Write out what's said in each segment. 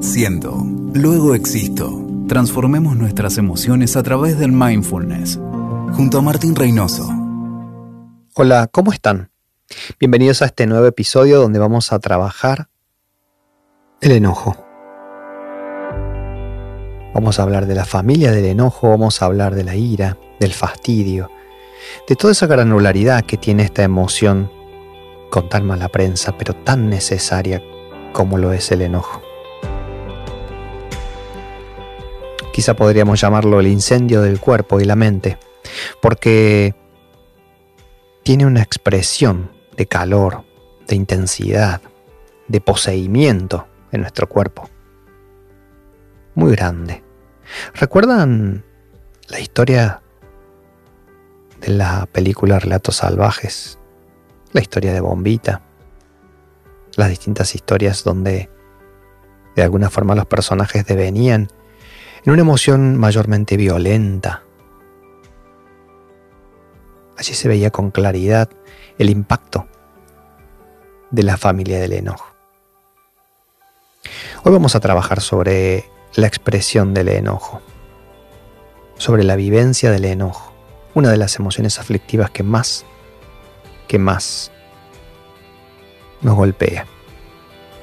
Siento, luego existo. Transformemos nuestras emociones a través del mindfulness. Junto a Martín Reynoso. Hola, ¿cómo están? Bienvenidos a este nuevo episodio donde vamos a trabajar el enojo. Vamos a hablar de la familia del enojo, vamos a hablar de la ira, del fastidio, de toda esa granularidad que tiene esta emoción con tan mala prensa, pero tan necesaria como lo es el enojo. Quizá podríamos llamarlo el incendio del cuerpo y la mente, porque tiene una expresión de calor, de intensidad, de poseimiento en nuestro cuerpo. Muy grande. ¿Recuerdan la historia de la película Relatos Salvajes? La historia de Bombita. Las distintas historias donde de alguna forma los personajes devenían en una emoción mayormente violenta. Allí se veía con claridad el impacto de la familia del enojo. Hoy vamos a trabajar sobre la expresión del enojo, sobre la vivencia del enojo, una de las emociones aflictivas que más, que más nos golpea,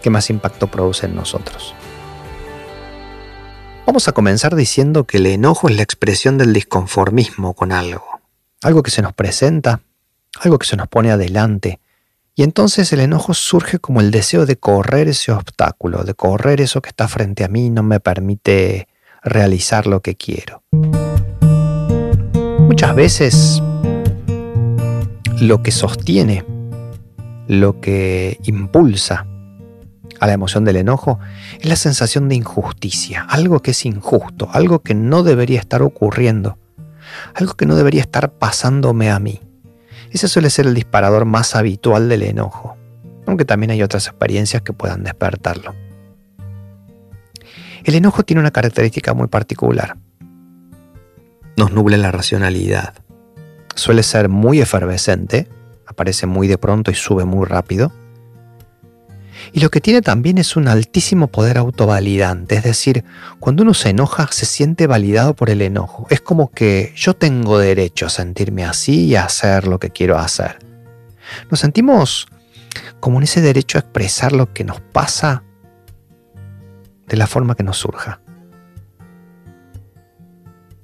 que más impacto produce en nosotros. Vamos a comenzar diciendo que el enojo es la expresión del disconformismo con algo. Algo que se nos presenta, algo que se nos pone adelante. Y entonces el enojo surge como el deseo de correr ese obstáculo, de correr eso que está frente a mí y no me permite realizar lo que quiero. Muchas veces lo que sostiene, lo que impulsa a la emoción del enojo es la sensación de injusticia, algo que es injusto, algo que no debería estar ocurriendo, algo que no debería estar pasándome a mí. Ese suele ser el disparador más habitual del enojo, aunque también hay otras experiencias que puedan despertarlo. El enojo tiene una característica muy particular. Nos nubla la racionalidad. Suele ser muy efervescente, aparece muy de pronto y sube muy rápido y lo que tiene también es un altísimo poder autovalidante, es decir, cuando uno se enoja se siente validado por el enojo. Es como que yo tengo derecho a sentirme así y a hacer lo que quiero hacer. Nos sentimos como en ese derecho a expresar lo que nos pasa de la forma que nos surja.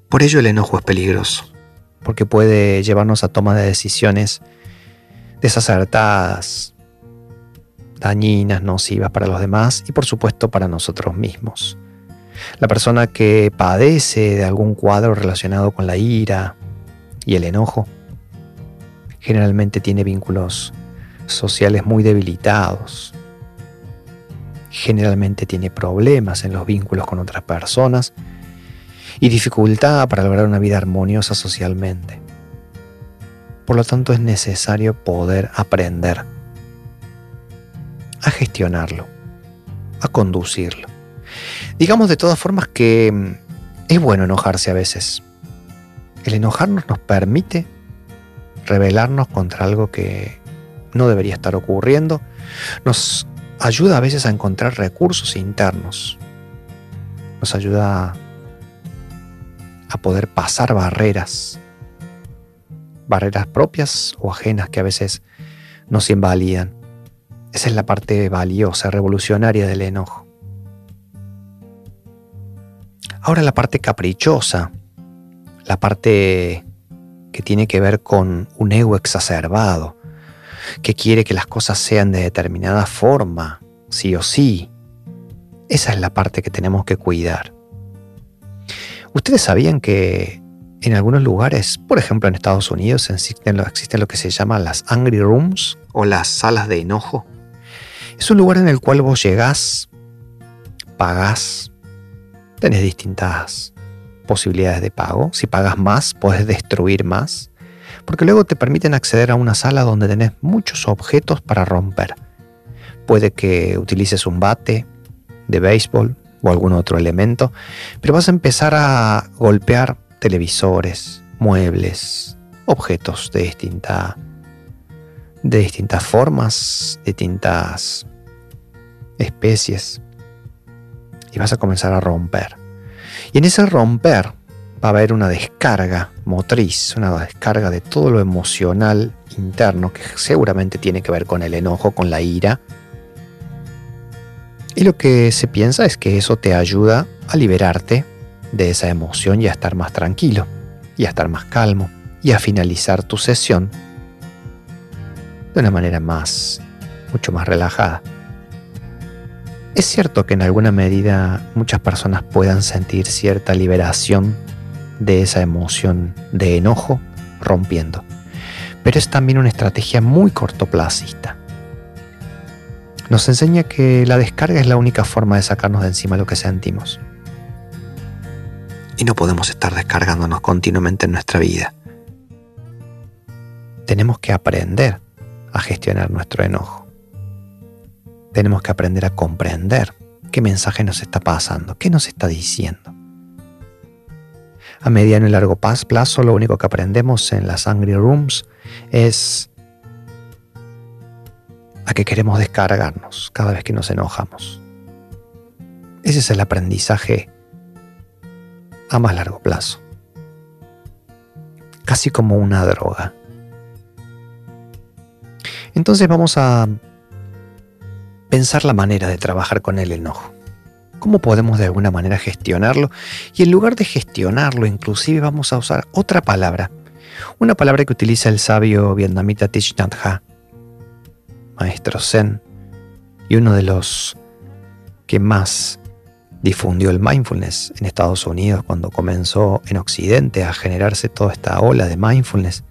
Por ello el enojo es peligroso, porque puede llevarnos a toma de decisiones desacertadas, dañinas, nocivas para los demás y por supuesto para nosotros mismos. La persona que padece de algún cuadro relacionado con la ira y el enojo generalmente tiene vínculos sociales muy debilitados. Generalmente tiene problemas en los vínculos con otras personas y dificultad para lograr una vida armoniosa socialmente. Por lo tanto es necesario poder aprender a gestionarlo, a conducirlo. Digamos de todas formas que mm, es bueno enojarse a veces. El enojarnos nos permite rebelarnos contra algo que no debería estar ocurriendo. Nos ayuda a veces a encontrar recursos internos. Nos ayuda a poder pasar barreras. Barreras propias o ajenas que a veces nos invalidan. Esa es la parte valiosa, revolucionaria del enojo. Ahora la parte caprichosa, la parte que tiene que ver con un ego exacerbado, que quiere que las cosas sean de determinada forma, sí o sí. Esa es la parte que tenemos que cuidar. ¿Ustedes sabían que en algunos lugares, por ejemplo en Estados Unidos, existen, existen lo que se llama las Angry Rooms o las salas de enojo? Es un lugar en el cual vos llegás, pagás, tenés distintas posibilidades de pago. Si pagas más, podés destruir más, porque luego te permiten acceder a una sala donde tenés muchos objetos para romper. Puede que utilices un bate de béisbol o algún otro elemento, pero vas a empezar a golpear televisores, muebles, objetos de distinta de distintas formas, distintas especies. y vas a comenzar a romper. Y en ese romper va a haber una descarga motriz, una descarga de todo lo emocional interno que seguramente tiene que ver con el enojo, con la ira. Y lo que se piensa es que eso te ayuda a liberarte de esa emoción y a estar más tranquilo, y a estar más calmo, y a finalizar tu sesión de una manera más, mucho más relajada. Es cierto que en alguna medida muchas personas puedan sentir cierta liberación de esa emoción de enojo rompiendo, pero es también una estrategia muy cortoplacista. Nos enseña que la descarga es la única forma de sacarnos de encima lo que sentimos. Y no podemos estar descargándonos continuamente en nuestra vida. Tenemos que aprender a gestionar nuestro enojo. Tenemos que aprender a comprender qué mensaje nos está pasando, qué nos está diciendo. A mediano y largo plazo, lo único que aprendemos en las Angry Rooms es a que queremos descargarnos cada vez que nos enojamos. Ese es el aprendizaje a más largo plazo. Casi como una droga. Entonces vamos a pensar la manera de trabajar con el enojo. ¿Cómo podemos de alguna manera gestionarlo? Y en lugar de gestionarlo, inclusive vamos a usar otra palabra. Una palabra que utiliza el sabio vietnamita Thich Nhat Hanh, maestro Zen, y uno de los que más difundió el mindfulness en Estados Unidos cuando comenzó en Occidente a generarse toda esta ola de mindfulness,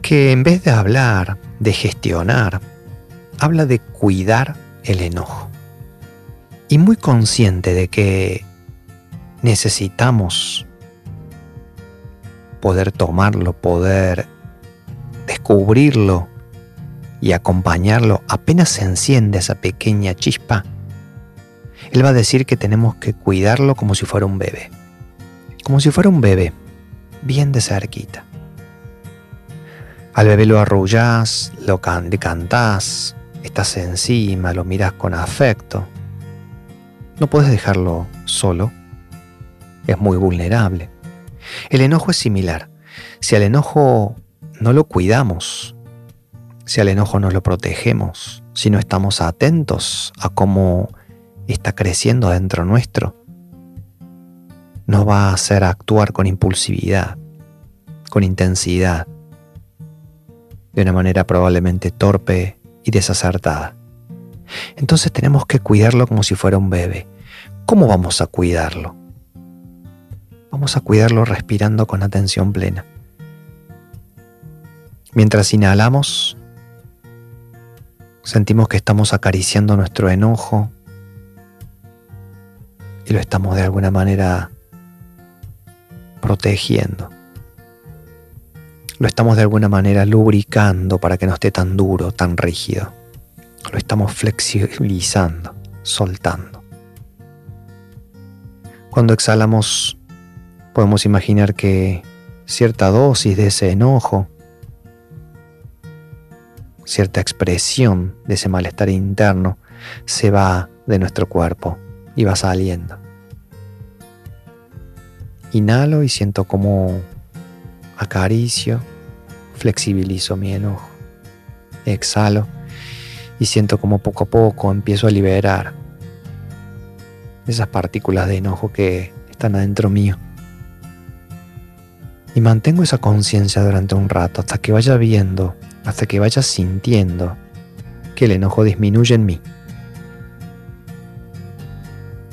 que en vez de hablar de gestionar, habla de cuidar el enojo. Y muy consciente de que necesitamos poder tomarlo, poder descubrirlo y acompañarlo, apenas se enciende esa pequeña chispa, él va a decir que tenemos que cuidarlo como si fuera un bebé. Como si fuera un bebé, bien de cerquita. Al bebé lo arrullás, lo can cantás, estás encima, lo miras con afecto. No puedes dejarlo solo. Es muy vulnerable. El enojo es similar. Si al enojo no lo cuidamos, si al enojo no lo protegemos, si no estamos atentos a cómo está creciendo dentro nuestro, nos va a hacer actuar con impulsividad, con intensidad, de una manera probablemente torpe y desacertada. Entonces tenemos que cuidarlo como si fuera un bebé. ¿Cómo vamos a cuidarlo? Vamos a cuidarlo respirando con atención plena. Mientras inhalamos, sentimos que estamos acariciando nuestro enojo y lo estamos de alguna manera protegiendo lo estamos de alguna manera lubricando para que no esté tan duro, tan rígido. Lo estamos flexibilizando, soltando. Cuando exhalamos, podemos imaginar que cierta dosis de ese enojo, cierta expresión de ese malestar interno, se va de nuestro cuerpo y va saliendo. Inhalo y siento como acaricio, flexibilizo mi enojo. Exhalo y siento como poco a poco empiezo a liberar esas partículas de enojo que están adentro mío. Y mantengo esa conciencia durante un rato hasta que vaya viendo, hasta que vaya sintiendo que el enojo disminuye en mí.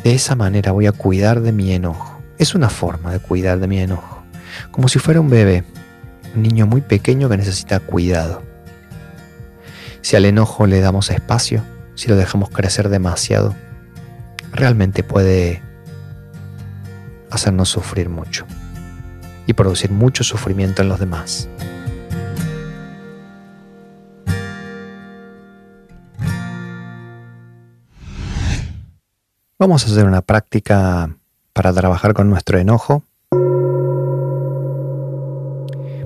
De esa manera voy a cuidar de mi enojo. Es una forma de cuidar de mi enojo como si fuera un bebé, niño muy pequeño que necesita cuidado. Si al enojo le damos espacio, si lo dejamos crecer demasiado, realmente puede hacernos sufrir mucho y producir mucho sufrimiento en los demás. Vamos a hacer una práctica para trabajar con nuestro enojo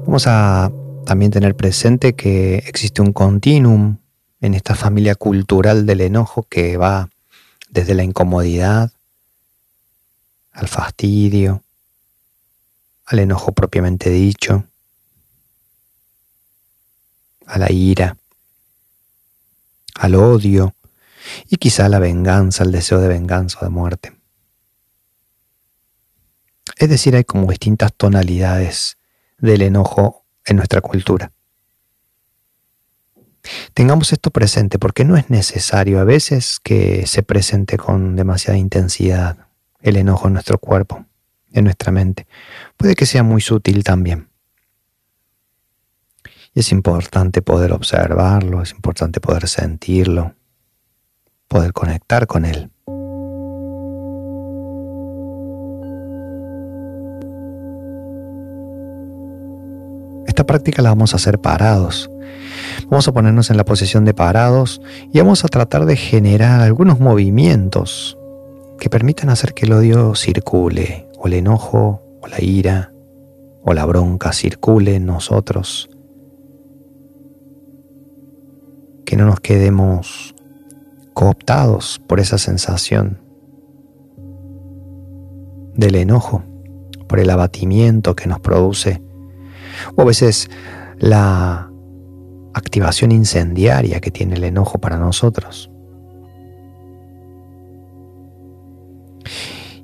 Vamos a también tener presente que existe un continuum en esta familia cultural del enojo que va desde la incomodidad al fastidio, al enojo propiamente dicho, a la ira, al odio y quizá a la venganza, al deseo de venganza o de muerte. Es decir, hay como distintas tonalidades del enojo en nuestra cultura. Tengamos esto presente porque no es necesario a veces que se presente con demasiada intensidad el enojo en nuestro cuerpo, en nuestra mente. Puede que sea muy sutil también. Y es importante poder observarlo, es importante poder sentirlo, poder conectar con él. Esta práctica la vamos a hacer parados. Vamos a ponernos en la posición de parados y vamos a tratar de generar algunos movimientos que permitan hacer que el odio circule, o el enojo, o la ira, o la bronca circule en nosotros. Que no nos quedemos cooptados por esa sensación del enojo, por el abatimiento que nos produce, o a veces la activación incendiaria que tiene el enojo para nosotros.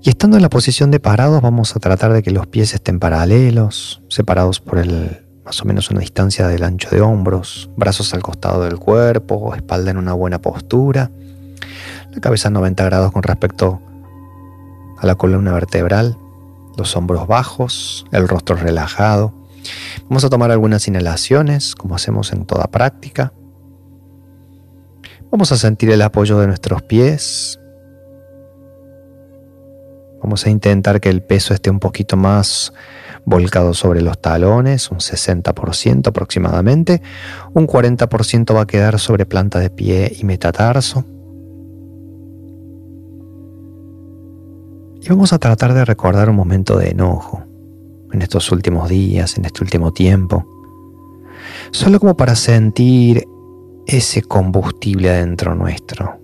Y estando en la posición de parados, vamos a tratar de que los pies estén paralelos, separados por el, más o menos una distancia del ancho de hombros, brazos al costado del cuerpo, espalda en una buena postura, la cabeza a 90 grados con respecto a la columna vertebral, los hombros bajos, el rostro relajado. Vamos a tomar algunas inhalaciones, como hacemos en toda práctica. Vamos a sentir el apoyo de nuestros pies Vamos a intentar que el peso esté un poquito más volcado sobre los talones, un 60% aproximadamente. Un 40% va a quedar sobre planta de pie y metatarso. Y vamos a tratar de recordar un momento de enojo en estos últimos días, en este último tiempo. Solo como para sentir ese combustible adentro nuestro.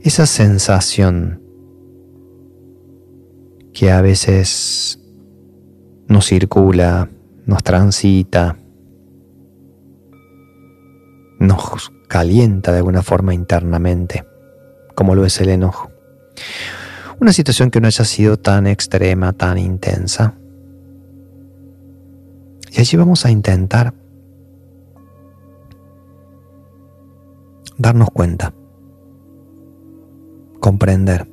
Esa sensación que a veces nos circula, nos transita, nos calienta de alguna forma internamente, como lo es el enojo. Una situación que no haya sido tan extrema, tan intensa. Y allí vamos a intentar darnos cuenta, comprender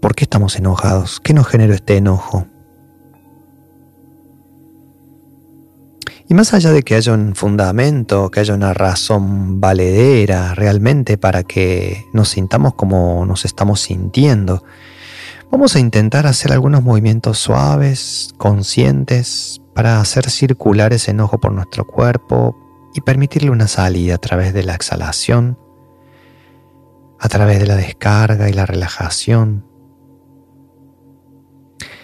¿Por qué estamos enojados? ¿Qué nos generó este enojo? Y más allá de que haya un fundamento, que haya una razón valedera realmente para que nos sintamos como nos estamos sintiendo, vamos a intentar hacer algunos movimientos suaves, conscientes, para hacer circular ese enojo por nuestro cuerpo y permitirle una salida a través de la exhalación, a través de la descarga y la relajación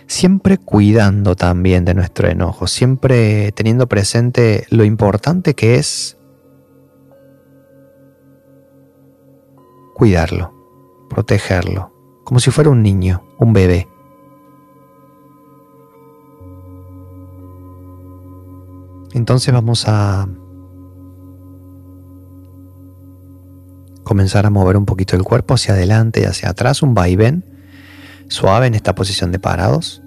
siempre cuidando también de nuestro enojo, siempre teniendo presente lo importante que es cuidarlo, protegerlo, como si fuera un niño, un bebé. Entonces vamos a comenzar a mover un poquito el cuerpo hacia adelante y hacia atrás, un vaivén suave en esta posición de parados,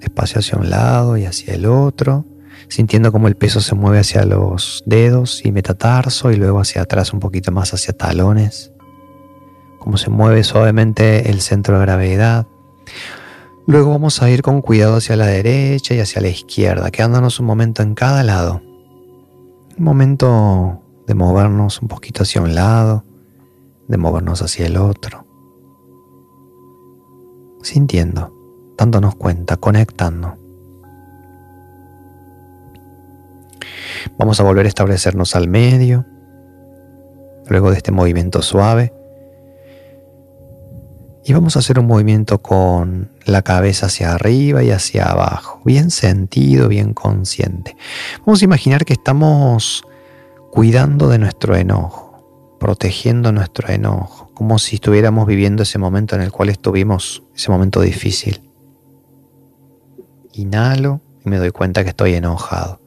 despacio hacia un lado y hacia el otro, sintiendo como el peso se mueve hacia los dedos y metatarso y luego hacia atrás un poquito más hacia talones, como se mueve suavemente el centro de gravedad. Luego vamos a ir con cuidado hacia la derecha y hacia la izquierda, quedándonos un momento en cada lado. Un momento de movernos un poquito hacia un lado, de movernos hacia el otro sintiendo, dándonos cuenta, conectando. Vamos a volver a establecernos al medio, luego de este movimiento suave. Y vamos a hacer un movimiento con la cabeza hacia arriba y hacia abajo, bien sentido, bien consciente. Vamos a imaginar que estamos cuidando de nuestro enojo, protegiendo nuestro enojo, como si estuviéramos viviendo ese momento en el cual estuvimos, ese momento difícil. Inhalo y me doy cuenta que estoy enojado.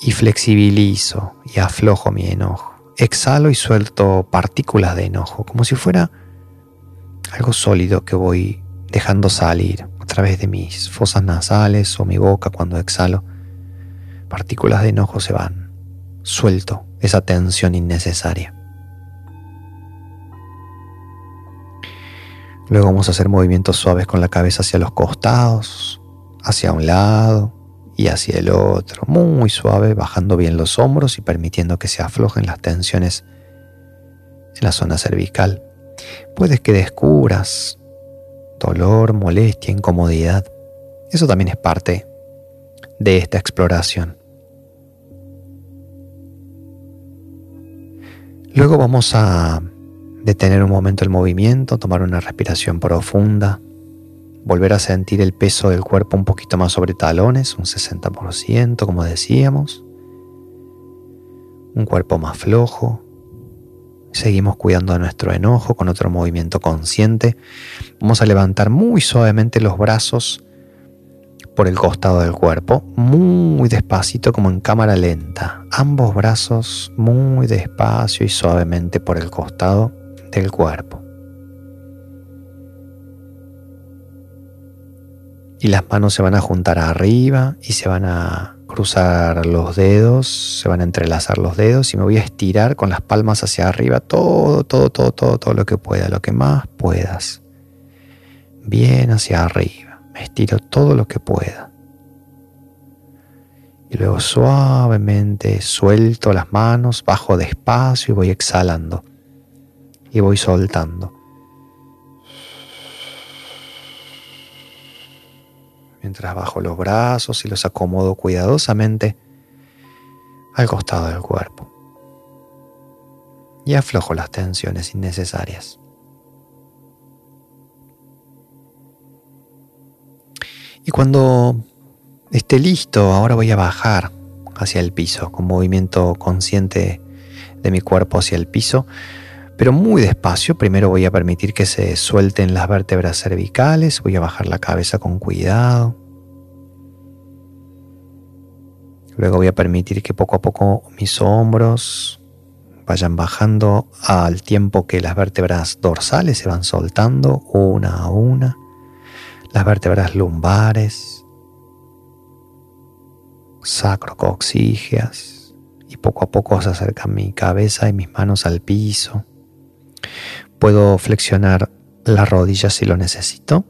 Y flexibilizo y aflojo mi enojo. Exhalo y suelto partículas de enojo, como si fuera algo sólido que voy dejando salir a través de mis fosas nasales o mi boca cuando exhalo. Partículas de enojo se van. Suelto esa tensión innecesaria. Luego vamos a hacer movimientos suaves con la cabeza hacia los costados, hacia un lado y hacia el otro. Muy suave, bajando bien los hombros y permitiendo que se aflojen las tensiones en la zona cervical. Puedes que descubras dolor, molestia, incomodidad. Eso también es parte de esta exploración. Luego vamos a detener un momento el movimiento, tomar una respiración profunda, volver a sentir el peso del cuerpo un poquito más sobre talones, un 60%, como decíamos, un cuerpo más flojo, Seguimos cuidando nuestro enojo con otro movimiento consciente. Vamos a levantar muy suavemente los brazos por el costado del cuerpo, muy despacito como en cámara lenta. Ambos brazos muy despacio y suavemente por el costado del cuerpo. Y las manos se van a juntar arriba y se van a cruzar los dedos, se van a entrelazar los dedos y me voy a estirar con las palmas hacia arriba, todo, todo, todo, todo, todo lo que pueda, lo que más puedas. Bien hacia arriba, me estiro todo lo que pueda. Y luego suavemente suelto las manos, bajo despacio y voy exhalando. Y voy soltando. mientras bajo los brazos y los acomodo cuidadosamente al costado del cuerpo. Y aflojo las tensiones innecesarias. Y cuando esté listo, ahora voy a bajar hacia el piso, con movimiento consciente de mi cuerpo hacia el piso, pero muy despacio. Primero voy a permitir que se suelten las vértebras cervicales, voy a bajar la cabeza con cuidado. Luego voy a permitir que poco a poco mis hombros vayan bajando al tiempo que las vértebras dorsales se van soltando una a una, las vértebras lumbares, sacrocoxígeas y poco a poco se acercan mi cabeza y mis manos al piso. Puedo flexionar las rodillas si lo necesito.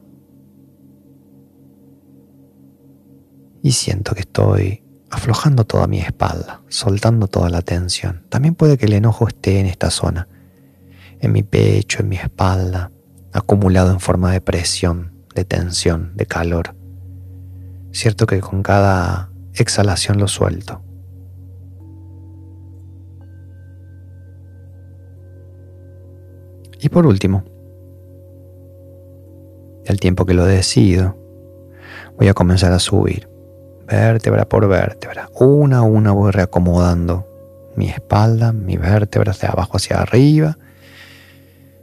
Y siento que estoy aflojando toda mi espalda, soltando toda la tensión. También puede que el enojo esté en esta zona, en mi pecho, en mi espalda, acumulado en forma de presión, de tensión, de calor. Cierto que con cada exhalación lo suelto. Y por último, el tiempo que lo decido, voy a comenzar a subir, vértebra por vértebra. Una a una voy reacomodando mi espalda, mi vértebra de abajo hacia arriba,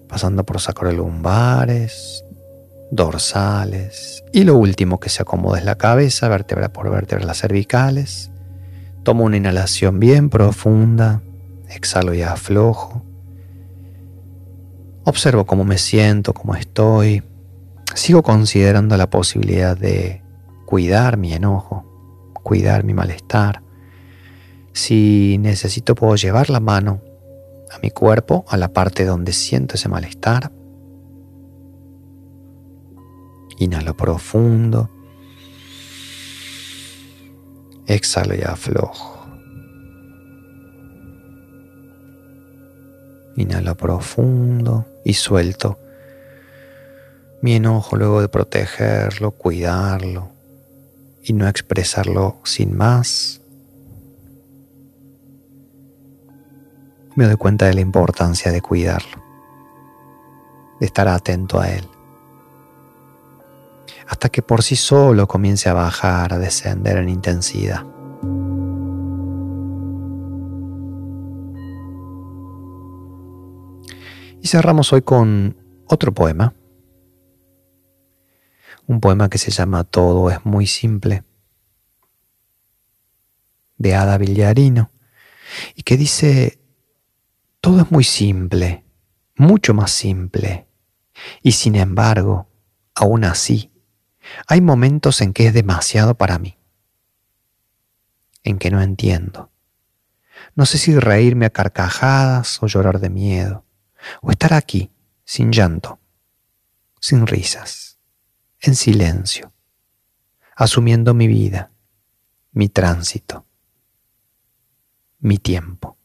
pasando por sacrolumbares, dorsales. Y lo último que se acomoda es la cabeza, vértebra por vértebra, las cervicales. Tomo una inhalación bien profunda, exhalo y aflojo. Observo cómo me siento, cómo estoy. Sigo considerando la posibilidad de cuidar mi enojo, cuidar mi malestar. Si necesito puedo llevar la mano a mi cuerpo, a la parte donde siento ese malestar. Inhalo profundo. Exhalo y aflojo. Inhalo profundo y suelto mi enojo luego de protegerlo, cuidarlo y no expresarlo sin más. Me doy cuenta de la importancia de cuidarlo, de estar atento a él, hasta que por sí solo comience a bajar, a descender en intensidad. Y cerramos hoy con otro poema. Un poema que se llama Todo es muy simple, de Ada Villarino, y que dice, todo es muy simple, mucho más simple, y sin embargo, aún así, hay momentos en que es demasiado para mí, en que no entiendo. No sé si reírme a carcajadas o llorar de miedo, o estar aquí, sin llanto, sin risas, en silencio, asumiendo mi vida, mi tránsito, mi tiempo.